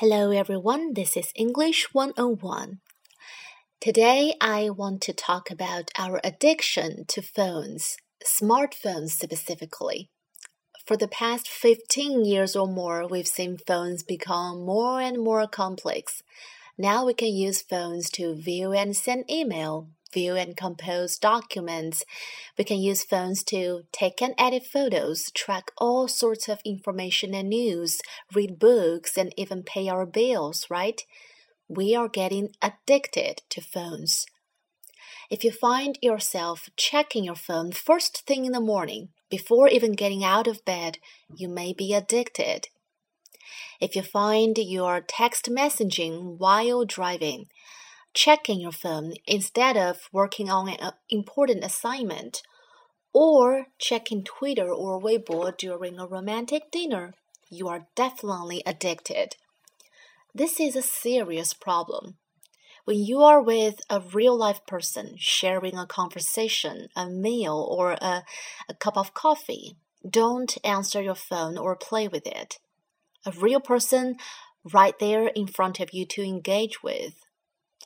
Hello everyone, this is English 101. Today I want to talk about our addiction to phones, smartphones specifically. For the past 15 years or more, we've seen phones become more and more complex. Now we can use phones to view and send email, view and compose documents. We can use phones to take and edit photos, track all sorts of information and news, read books, and even pay our bills, right? We are getting addicted to phones. If you find yourself checking your phone first thing in the morning, before even getting out of bed, you may be addicted. If you find you're text messaging while driving, checking your phone instead of working on an uh, important assignment, or checking Twitter or Weibo during a romantic dinner, you are definitely addicted. This is a serious problem. When you are with a real life person sharing a conversation, a meal, or a, a cup of coffee, don't answer your phone or play with it. A real person right there in front of you to engage with.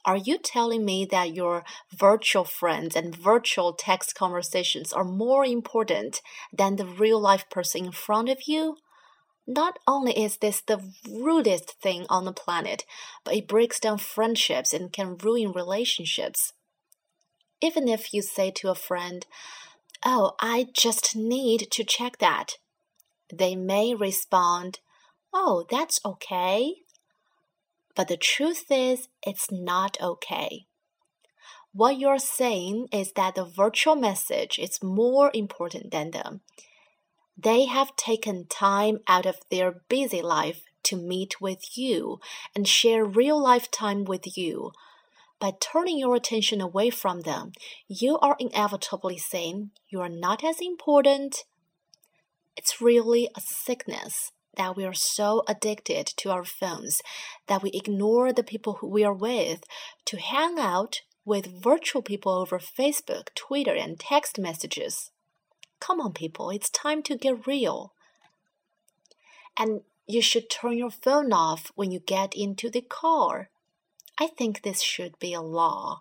Are you telling me that your virtual friends and virtual text conversations are more important than the real life person in front of you? Not only is this the rudest thing on the planet, but it breaks down friendships and can ruin relationships. Even if you say to a friend, Oh, I just need to check that, they may respond, Oh, that's okay. But the truth is, it's not okay. What you're saying is that the virtual message is more important than them. They have taken time out of their busy life to meet with you and share real life time with you. By turning your attention away from them, you are inevitably saying you are not as important. It's really a sickness that we are so addicted to our phones that we ignore the people who we are with to hang out with virtual people over Facebook, Twitter, and text messages. Come on, people, it's time to get real. And you should turn your phone off when you get into the car. I think this should be a law.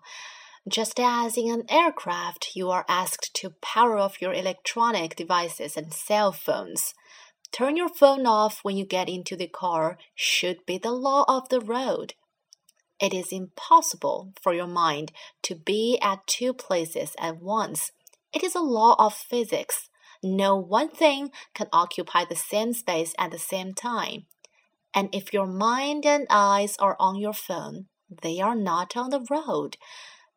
Just as in an aircraft, you are asked to power off your electronic devices and cell phones. Turn your phone off when you get into the car should be the law of the road. It is impossible for your mind to be at two places at once. It is a law of physics. No one thing can occupy the same space at the same time. And if your mind and eyes are on your phone, they are not on the road.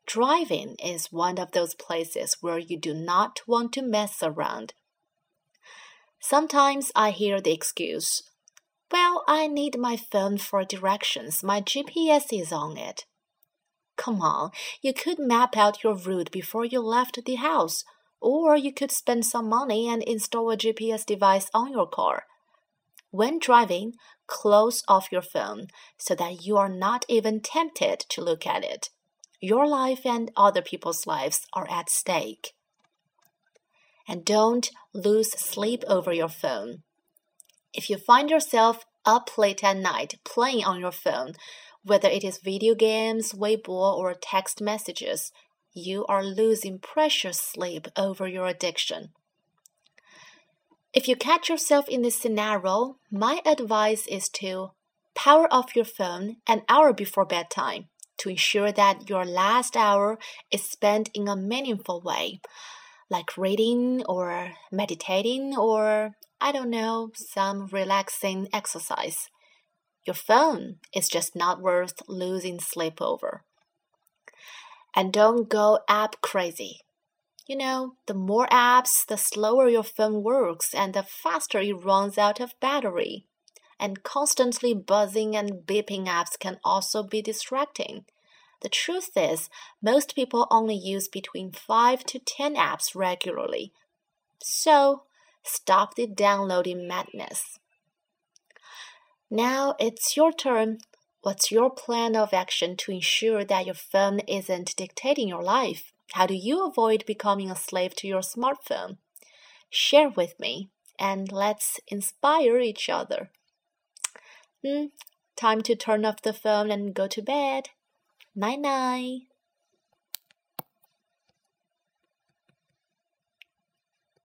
Driving is one of those places where you do not want to mess around. Sometimes I hear the excuse, Well, I need my phone for directions. My GPS is on it. Come on, you could map out your route before you left the house, or you could spend some money and install a GPS device on your car. When driving, close off your phone so that you are not even tempted to look at it. Your life and other people's lives are at stake. And don't lose sleep over your phone. If you find yourself up late at night playing on your phone, whether it is video games, Weibo, or text messages, you are losing precious sleep over your addiction. If you catch yourself in this scenario, my advice is to power off your phone an hour before bedtime to ensure that your last hour is spent in a meaningful way like reading or meditating or, I don't know, some relaxing exercise. Your phone is just not worth losing sleep over. And don't go app crazy. You know, the more apps, the slower your phone works and the faster it runs out of battery. And constantly buzzing and beeping apps can also be distracting. The truth is, most people only use between 5 to 10 apps regularly. So, stop the downloading madness. Now it's your turn. What's your plan of action to ensure that your phone isn't dictating your life? How do you avoid becoming a slave to your smartphone? Share with me and let's inspire each other. Hmm, time to turn off the phone and go to bed. Night night.